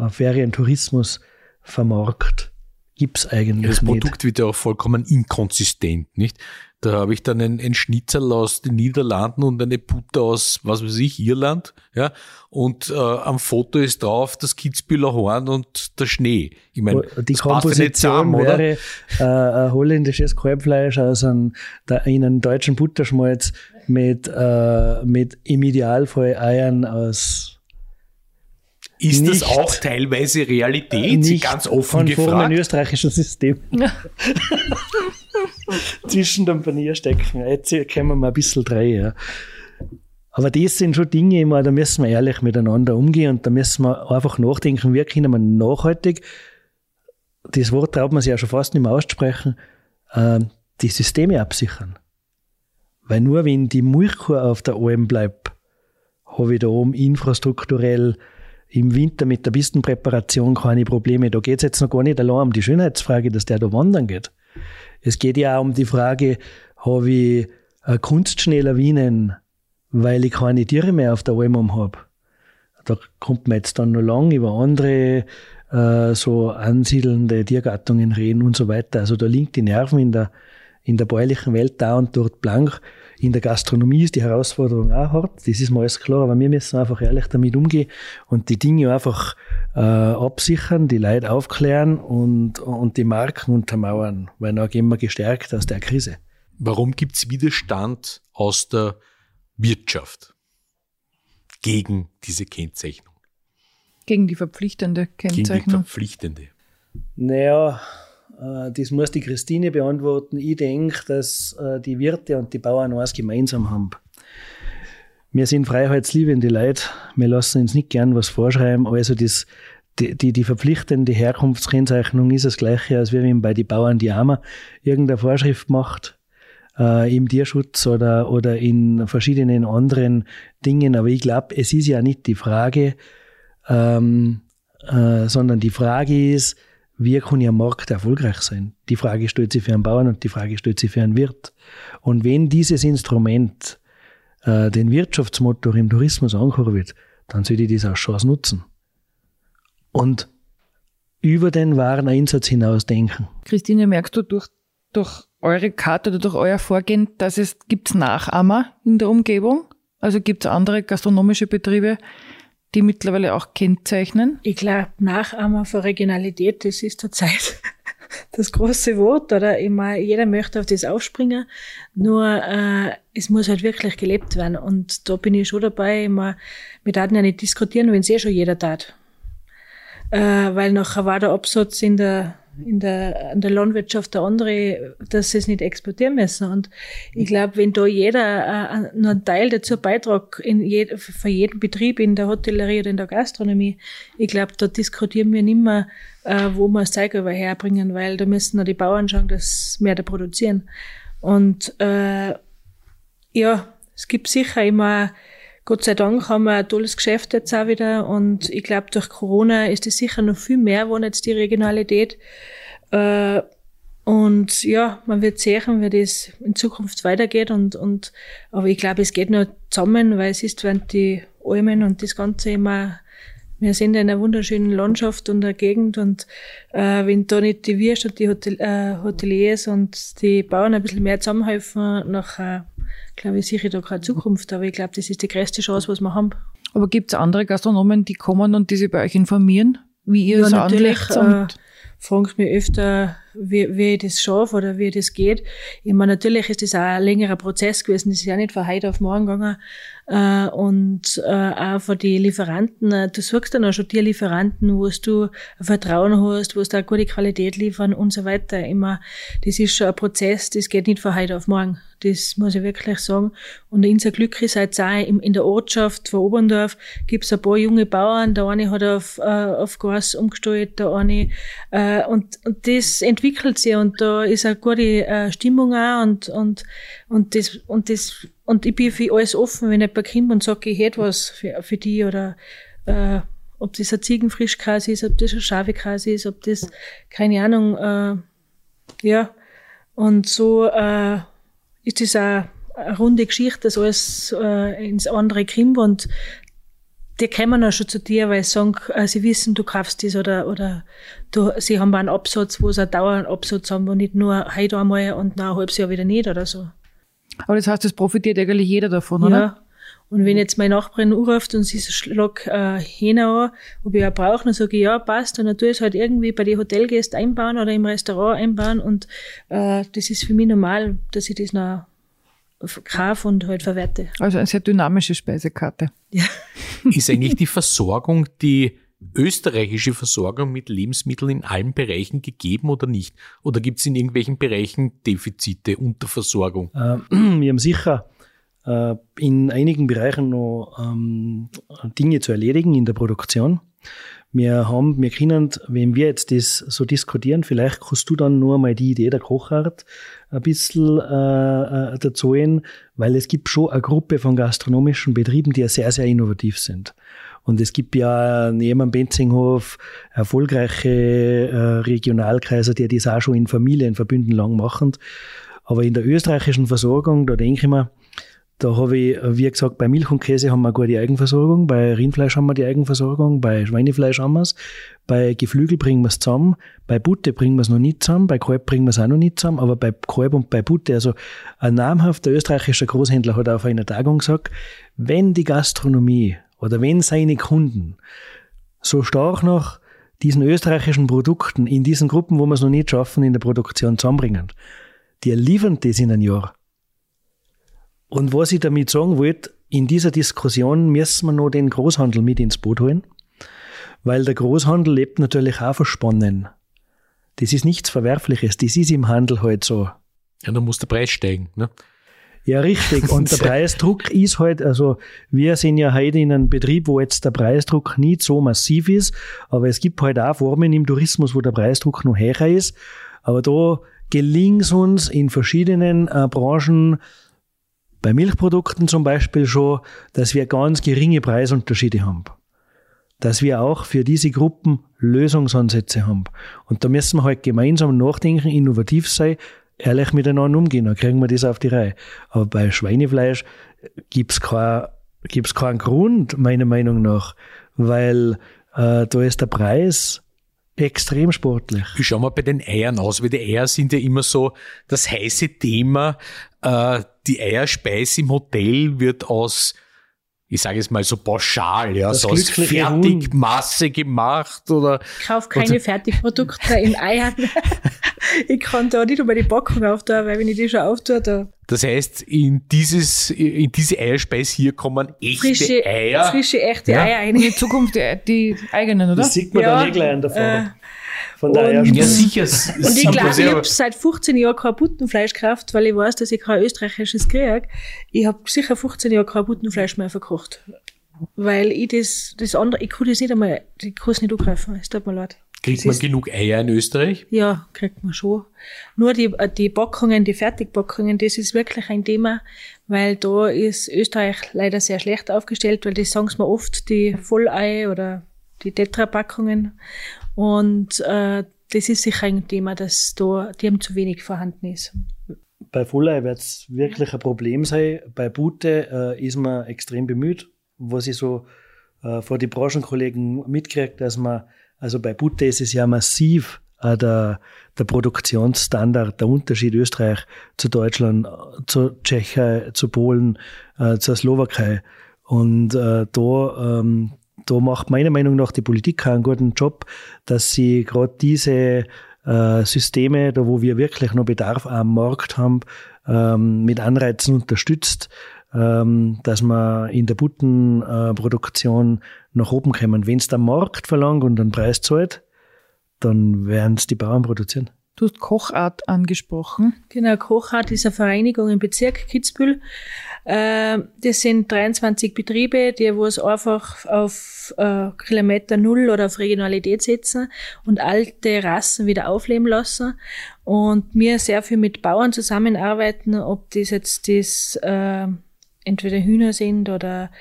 Ferientourismus vermarkt. Gibt's eigentlich
das
nicht.
Produkt wird ja auch vollkommen inkonsistent, nicht? Da habe ich dann ein, ein Schnitzel aus den Niederlanden und eine Butter aus, was weiß ich, Irland. Ja? Und äh, am Foto ist drauf das Kitzbühler Horn und der Schnee.
Ich meine, die Komposition zusammen, wäre äh, ein holländisches Kalbfleisch aus einem, in einem deutschen Butterschmalz mit, äh, mit im Idealfall Eiern aus
ist nicht, das auch teilweise Realität?
Nicht ganz offen gefragt. Ein österreichischen System. *laughs* zwischen den Panierstecken. Jetzt können wir mal ein bisschen drehen. Ja. Aber das sind schon Dinge, immer, da müssen wir ehrlich miteinander umgehen und da müssen wir einfach nachdenken, wie können wir nachhaltig, das Wort traut man sich ja schon fast nicht mehr aussprechen, äh, die Systeme absichern. Weil nur wenn die Milchkuh auf der Alm bleibt, habe ich da oben infrastrukturell im Winter mit der Pistenpräparation keine Probleme. Da geht es jetzt noch gar nicht allein um die Schönheitsfrage, dass der da wandern geht. Es geht ja auch um die Frage, habe ich Kunstschneelawinen, weil ich keine Tiere mehr auf der Alm habe. Da kommt man jetzt dann noch lang über andere äh, so ansiedelnde Tiergattungen reden und so weiter. Also da liegt die Nerven in der, in der bäuerlichen Welt da und dort blank. In der Gastronomie ist die Herausforderung auch hart, das ist mir alles klar, aber wir müssen einfach ehrlich damit umgehen und die Dinge einfach äh, absichern, die Leute aufklären und, und die Marken untermauern, weil dann gehen wir gestärkt aus der Krise.
Warum gibt es Widerstand aus der Wirtschaft gegen diese Kennzeichnung?
Gegen die verpflichtende Kennzeichnung. Gegen die
verpflichtende.
Naja, das muss die Christine beantworten. Ich denke, dass äh, die Wirte und die Bauern eins gemeinsam haben. Wir sind freiheitsliebende Leute. Wir lassen uns nicht gern was vorschreiben. Also das, die, die, die verpflichtende Herkunftskennzeichnung ist das Gleiche, als wenn bei den Bauern die Arme irgendeine Vorschrift macht äh, im Tierschutz oder, oder in verschiedenen anderen Dingen. Aber ich glaube, es ist ja nicht die Frage, ähm, äh, sondern die Frage ist, wie kann ich am Markt erfolgreich sein? Die Frage stellt sich für einen Bauern und die Frage stellt sich für einen Wirt. Und wenn dieses Instrument äh, den Wirtschaftsmotor im Tourismus ankurbelt, dann sollte ich das als Chance nutzen. Und über den Wareneinsatz hinaus denken.
Christine, merkst du durch, durch eure Karte oder durch euer Vorgehen, dass es gibt Nachahmer in der Umgebung? Also gibt es andere gastronomische Betriebe, die mittlerweile auch kennzeichnen?
Ich glaube, Nachahmer für Regionalität, das ist zurzeit *laughs* das große Wort, oder? Immer, jeder möchte auf das aufspringen, nur äh, es muss halt wirklich gelebt werden. Und da bin ich schon dabei, immer, wir daten ja nicht diskutieren, wenn es eh schon jeder tat. Äh, weil nachher war der Absatz in der in der, in der Landwirtschaft der andere, dass sie es nicht exportieren müssen. Und ich glaube, wenn da jeder äh, nur einen Teil dazu beitragt, in je, für jeden Betrieb in der Hotellerie oder in der Gastronomie, ich glaube, da diskutieren wir nicht mehr, äh, wo wir das Zeug herbringen, weil da müssen noch die Bauern schauen, dass mehr da produzieren. Und äh, ja, es gibt sicher immer Gott sei Dank haben wir ein tolles Geschäft jetzt auch wieder und ich glaube, durch Corona ist es sicher noch viel mehr geworden, jetzt die Regionalität. Äh, und ja, man wird sehen, wie das in Zukunft weitergeht und, und, aber ich glaube, es geht nur zusammen, weil es ist, wenn die Almen und das Ganze immer wir sind in einer wunderschönen Landschaft und der Gegend und äh, wenn da nicht die Wirst und die Hotel, äh, Hoteliers und die Bauern ein bisschen mehr zusammenhelfen, nachher, glaube ich, sicher da keine Zukunft. Aber ich glaube, das ist die größte Chance, was wir haben.
Aber gibt es andere Gastronomen, die kommen und die sich bei euch informieren, wie ihr ja, es
natürlich, äh, fragt mich öfter, wie, wie ich das schaffe oder wie das geht. Ich meine, natürlich ist das auch ein längerer Prozess gewesen. Das ist ja nicht von heute auf morgen gegangen. Äh, und äh, auch von den Lieferanten. Äh, du suchst dann auch schon die Lieferanten, wo du Vertrauen hast, wo du eine gute Qualität liefern und so weiter. Immer, das ist schon ein Prozess, das geht nicht von heute auf morgen. Das muss ich wirklich sagen. Und unser Glück ist halt auch in der Ortschaft von Oberndorf gibt es ein paar junge Bauern. Der eine hat auf, auf Gas umgestellt, der eine, und, und das entwickelt sich und da ist eine gute Stimmung auch und, und, und das, und das und ich bin für alles offen, wenn jemand kommt und sagt, ich hätte was für, für die oder äh, ob das ein Ziegenfrischkäse ist, ob das ein Schafekäse ist, ob das, keine Ahnung, äh, ja. Und so äh, ist das auch eine runde Geschichte, dass alles äh, ins andere kommt und die kommen auch schon zu dir, weil sie sagen, äh, sie wissen, du kaufst das oder, oder du, sie haben einen Absatz, wo sie einen dauernden Absatz haben und nicht nur heute einmal und nach ein halbes Jahr wieder nicht oder so.
Aber das heißt, es profitiert eigentlich jeder davon, oder? Ja.
Und wenn jetzt meine Nachbarin anruft und sie schlag äh, Hähne an, ob ich auch brauche, dann sage ich, ja, passt. Und dann tue ich es halt irgendwie bei den Hotelgästen einbauen oder im Restaurant einbauen. Und äh, das ist für mich normal, dass ich das noch kaufe und halt verwerte.
Also eine sehr dynamische Speisekarte.
Ja.
Ist eigentlich die Versorgung, die österreichische Versorgung mit Lebensmitteln in allen Bereichen gegeben oder nicht? Oder gibt es in irgendwelchen Bereichen Defizite, Unterversorgung?
Äh, *clears throat* wir haben sicher äh, in einigen Bereichen noch ähm, Dinge zu erledigen in der Produktion. Wir haben, wir können, wenn wir jetzt das so diskutieren, vielleicht kannst du dann nur mal die Idee der Kochart ein bisschen äh, äh dazu weil es gibt schon eine Gruppe von gastronomischen Betrieben, die ja sehr, sehr innovativ sind. Und es gibt ja neben dem Benzinghof erfolgreiche äh, Regionalkreise, die das auch schon in Familienverbünden lang machen. Aber in der österreichischen Versorgung, da denke ich mir, da habe ich, wie gesagt, bei Milch und Käse haben wir die Eigenversorgung, bei Rindfleisch haben wir die Eigenversorgung, bei Schweinefleisch haben wir es, bei Geflügel bringen wir es zusammen, bei Butte bringen wir es noch nicht zusammen, bei Kalb bringen wir es auch noch nicht zusammen, aber bei Kalb und bei Butte, also ein namhafter österreichischer Großhändler hat auf einer Tagung gesagt, wenn die Gastronomie oder wenn seine Kunden so stark nach diesen österreichischen Produkten in diesen Gruppen, wo wir es noch nicht schaffen, in der Produktion zusammenbringen, die liefern das in ein Jahr und was ich damit sagen wollte, in dieser Diskussion müssen wir noch den Großhandel mit ins Boot holen, weil der Großhandel lebt natürlich auch von Spannen. Das ist nichts Verwerfliches, das ist im Handel halt so.
Ja, dann muss der Preis steigen, ne?
Ja, richtig. *laughs* Und der Preisdruck ist halt, also wir sind ja heute in einem Betrieb, wo jetzt der Preisdruck nicht so massiv ist, aber es gibt halt auch Formen im Tourismus, wo der Preisdruck noch höher ist. Aber da gelingt es uns in verschiedenen äh, Branchen, bei Milchprodukten zum Beispiel schon, dass wir ganz geringe Preisunterschiede haben. Dass wir auch für diese Gruppen Lösungsansätze haben. Und da müssen wir halt gemeinsam nachdenken, innovativ sein, ehrlich miteinander umgehen, dann kriegen wir das auf die Reihe. Aber bei Schweinefleisch gibt's kein, gibt's keinen Grund, meiner Meinung nach, weil äh, da ist der Preis extrem sportlich.
Wie schauen wir bei den Eiern aus? Weil die Eier sind ja immer so das heiße Thema. Äh, die Eierspeise im Hotel wird aus ich sage es mal so pauschal, ja, das so aus Fertigmasse gemacht oder.
Ich kaufe keine oder, Fertigprodukte in Eiern. *laughs* ich kann da nicht über die Packung auftun, weil wenn ich die schon auftue, da.
Das heißt, in dieses, in diese Eierspeise hier kommen echte
frische,
Eier.
Frische, echte ja. Eier
rein. In Zukunft die, die eigenen, oder?
Das sieht man ja, dann eh gleich an der Frau. Äh,
von daher ja, *laughs* sicher.
Und ich glaube, ich habe seit 15 Jahren kein Buttenfleisch gekauft, weil ich weiß, dass ich kein österreichisches kriege. Ich habe sicher 15 Jahre kein Buttenfleisch mehr verkocht. Weil ich das, das andere, ich kann das nicht einmal, ich kann es nicht angreifen. Es tut mir leid.
Kriegt man genug Eier in Österreich?
Ja, kriegt man schon. Nur die, die Packungen, die Fertigpackungen, das ist wirklich ein Thema, weil da ist Österreich leider sehr schlecht aufgestellt, weil das sagen sie mir oft, die Vollei oder die Tetra-Packungen. Und äh, das ist sicher ein Thema, dass da dem zu wenig vorhanden ist.
Bei Vollei wird es wirklich ein Problem sein. Bei Bute äh, ist man extrem bemüht, was ich so äh, vor die Branchenkollegen mitkriege, dass man, also bei Bute ist es ja massiv äh, der, der Produktionsstandard, der Unterschied Österreich zu Deutschland, zu Tschechei, zu Polen, äh, zur Slowakei. Und äh, da ähm, da macht meiner Meinung nach die Politik einen guten Job, dass sie gerade diese äh, Systeme, da wo wir wirklich noch Bedarf am Markt haben, ähm, mit Anreizen unterstützt, ähm, dass man in der Buttenproduktion nach oben kommen. Wenn es der Markt verlangt und einen Preis zahlt, dann werden es die Bauern produzieren.
Du hast Kochart angesprochen.
Genau, Kochart ist eine Vereinigung im Bezirk Kitzbühel. Äh, das sind 23 Betriebe, die wo es einfach auf äh, Kilometer Null oder auf Regionalität setzen und alte Rassen wieder aufleben lassen. Und wir sehr viel mit Bauern zusammenarbeiten, ob das jetzt das äh, entweder Hühner sind oder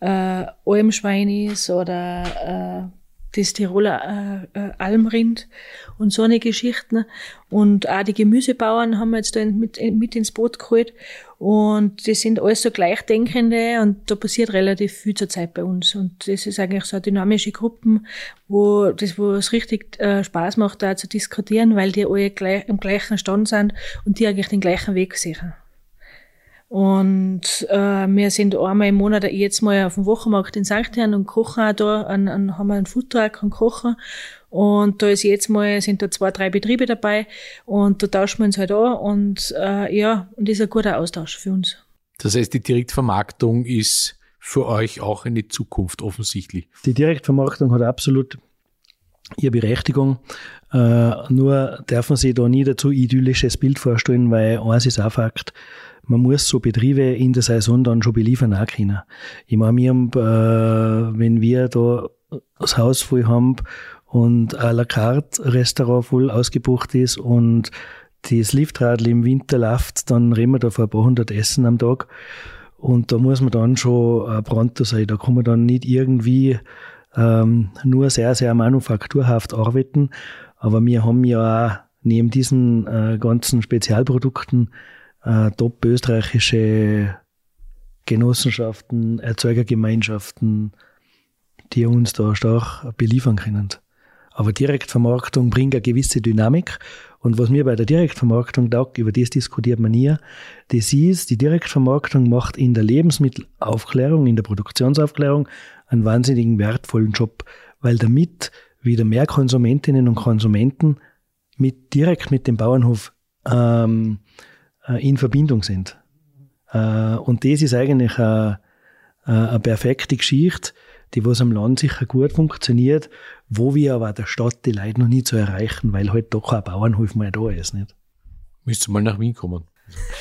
äh, Almschwein ist oder äh, das Tiroler äh, äh, Almrind und so eine Geschichten. Und auch die Gemüsebauern haben wir jetzt da mit, mit ins Boot geholt. Und die sind alles so Gleichdenkende und da passiert relativ viel zur Zeit bei uns. Und das ist eigentlich so eine dynamische Gruppen, wo das, wo es richtig äh, Spaß macht, da zu diskutieren, weil die alle gleich, im gleichen Stand sind und die eigentlich den gleichen Weg sehen. Und äh, wir sind einmal im Monat jetzt mal auf dem Wochenmarkt in St. Herrn und kochen auch da, an, an, haben wir einen Foodtruck und kochen. Und da ist jetzt mal, sind da zwei, drei Betriebe dabei und da tauschen wir uns halt an und äh, ja, und das ist ein guter Austausch für uns.
Das heißt, die Direktvermarktung ist für euch auch eine Zukunft offensichtlich.
Die Direktvermarktung hat absolut ihre Berechtigung. Äh, nur dürfen Sie da nie dazu idyllisches Bild vorstellen, weil eins ist auch Fakt man muss so Betriebe in der Saison dann schon beliefern auch können. Ich meine, wir haben, äh, wenn wir da das Haus voll haben und à la carte Restaurant voll ausgebucht ist und das Liftradl im Winter läuft, dann reden wir da vor ein paar hundert Essen am Tag. Und da muss man dann schon äh, pronto sein. Da kann man dann nicht irgendwie ähm, nur sehr, sehr manufakturhaft arbeiten. Aber wir haben ja auch neben diesen äh, ganzen Spezialprodukten äh, top österreichische Genossenschaften, Erzeugergemeinschaften, die uns da stark beliefern können. Aber Direktvermarktung bringt eine gewisse Dynamik. Und was mir bei der Direktvermarktung taugt, über das diskutiert man nie, das ist, die Direktvermarktung macht in der Lebensmittelaufklärung, in der Produktionsaufklärung einen wahnsinnigen wertvollen Job, weil damit wieder mehr Konsumentinnen und Konsumenten mit, direkt mit dem Bauernhof ähm, äh, in Verbindung sind. Äh, und das ist eigentlich eine, eine perfekte Geschichte, die was am Land sicher gut funktioniert, wo wir aber der Stadt die Leute noch nie zu erreichen, weil halt doch ein Bauernhof mal da ist. Nicht?
Müsst mal nach Wien kommen.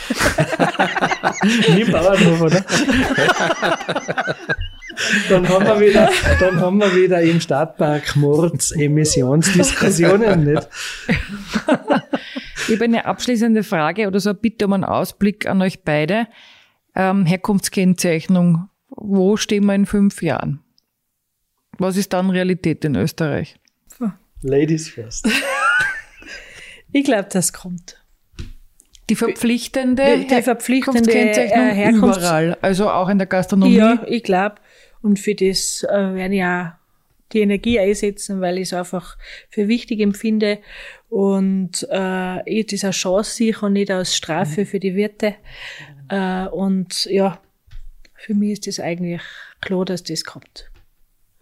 *laughs*
Nicht Bauernhof, oder? *laughs* dann, haben wir wieder, dann haben wir wieder im Stadtpark Mords Emissionsdiskussionen, *laughs* nicht?
Ich habe eine abschließende Frage oder so eine Bitte um einen Ausblick an euch beide. Ähm, Herkunftskennzeichnung. Wo stehen wir in fünf Jahren? Was ist dann Realität in Österreich?
Ladies first. *laughs*
ich glaube, das kommt.
Die verpflichtende,
die, die verpflichtende
Herkunftskennzeichnung äh, Herkunfts überall, also auch in der Gastronomie.
Ja, ich glaube. Und für das äh, werden ja die Energie einsetzen, weil ich es einfach für wichtig empfinde und äh, ich das als Chance sehe und nicht als Strafe mhm. für die Wirte. Äh, und ja, für mich ist das eigentlich klar, dass das kommt.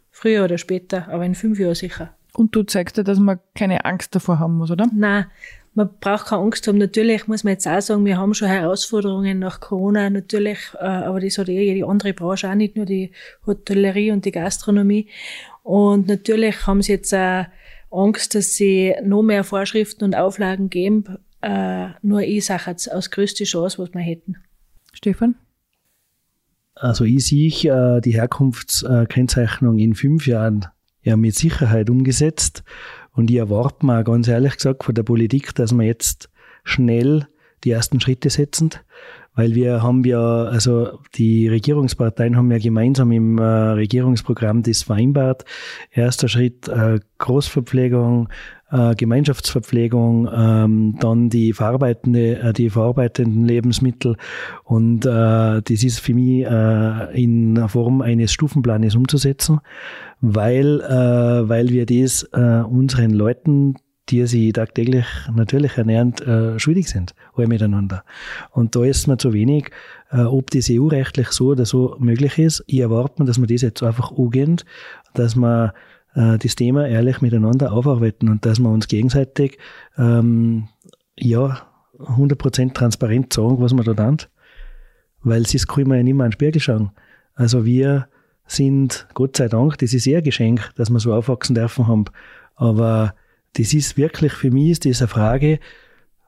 Früher oder später, aber in fünf Jahren sicher.
Und du zeigst dir, dass man keine Angst davor haben muss, oder?
Nein, man braucht keine Angst haben. Natürlich muss man jetzt auch sagen, wir haben schon Herausforderungen nach Corona, natürlich, äh, aber das hat eh jede andere Branche auch, nicht nur die Hotellerie und die Gastronomie. Und natürlich haben sie jetzt auch Angst, dass sie noch mehr Vorschriften und Auflagen geben. Äh, nur ich sage jetzt aus größte Chance, was wir hätten.
Stefan?
Also ich sehe äh, die Herkunftskennzeichnung in fünf Jahren ja mit Sicherheit umgesetzt. Und ich erwarte mir ganz ehrlich gesagt von der Politik, dass wir jetzt schnell die ersten Schritte setzen, weil wir haben ja, also die Regierungsparteien haben ja gemeinsam im äh, Regierungsprogramm das vereinbart. Erster Schritt äh, Großverpflegung, äh, Gemeinschaftsverpflegung, ähm, dann die verarbeitende, äh, die verarbeitenden Lebensmittel und äh, das ist für mich äh, in Form eines Stufenplanes umzusetzen, weil, äh, weil wir das äh, unseren Leuten die sie tagtäglich natürlich ernährend äh, schuldig sind, alle miteinander. Und da ist mir zu wenig, äh, ob das EU-rechtlich so oder so möglich ist. Ich erwarte mir, dass wir das jetzt einfach angehen, dass wir äh, das Thema ehrlich miteinander aufarbeiten und dass wir uns gegenseitig ähm, ja 100% transparent sagen, was wir da tun. Weil sonst kann man ja nicht mehr in den Spiegel schauen. Also wir sind, Gott sei Dank, das ist eher ein Geschenk, dass wir so aufwachsen dürfen haben. Aber das ist wirklich, für mich ist das eine Frage,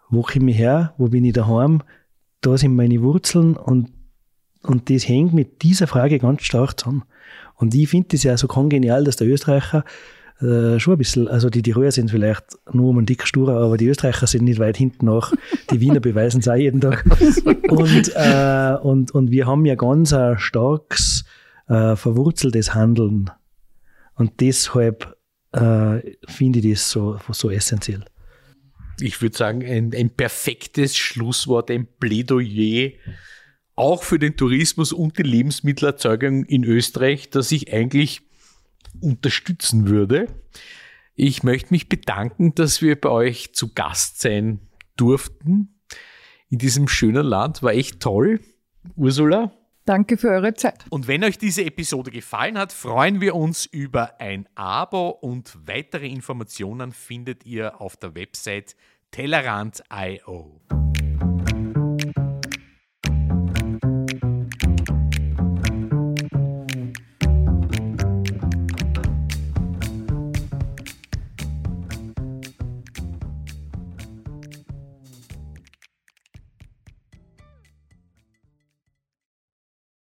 wo komme ich her, wo bin ich daheim, da sind meine Wurzeln und, und das hängt mit dieser Frage ganz stark zusammen. Und ich finde das ja so kongenial, dass der Österreicher äh, schon ein bisschen, also die Tiroler sind vielleicht nur um einen dick sturer, aber die Österreicher sind nicht weit hinten nach. Die Wiener *laughs* beweisen es auch jeden Tag. Und, äh, und, und wir haben ja ganz ein starkes, äh, verwurzeltes Handeln. Und deshalb äh, finde ich das so, so essentiell.
Ich würde sagen, ein, ein perfektes Schlusswort, ein Plädoyer auch für den Tourismus und die Lebensmittelerzeugung in Österreich, das ich eigentlich unterstützen würde. Ich möchte mich bedanken, dass wir bei euch zu Gast sein durften in diesem schönen Land. War echt toll. Ursula.
Danke für eure Zeit.
Und wenn euch diese Episode gefallen hat, freuen wir uns über ein Abo und weitere Informationen findet ihr auf der Website tellerant.io.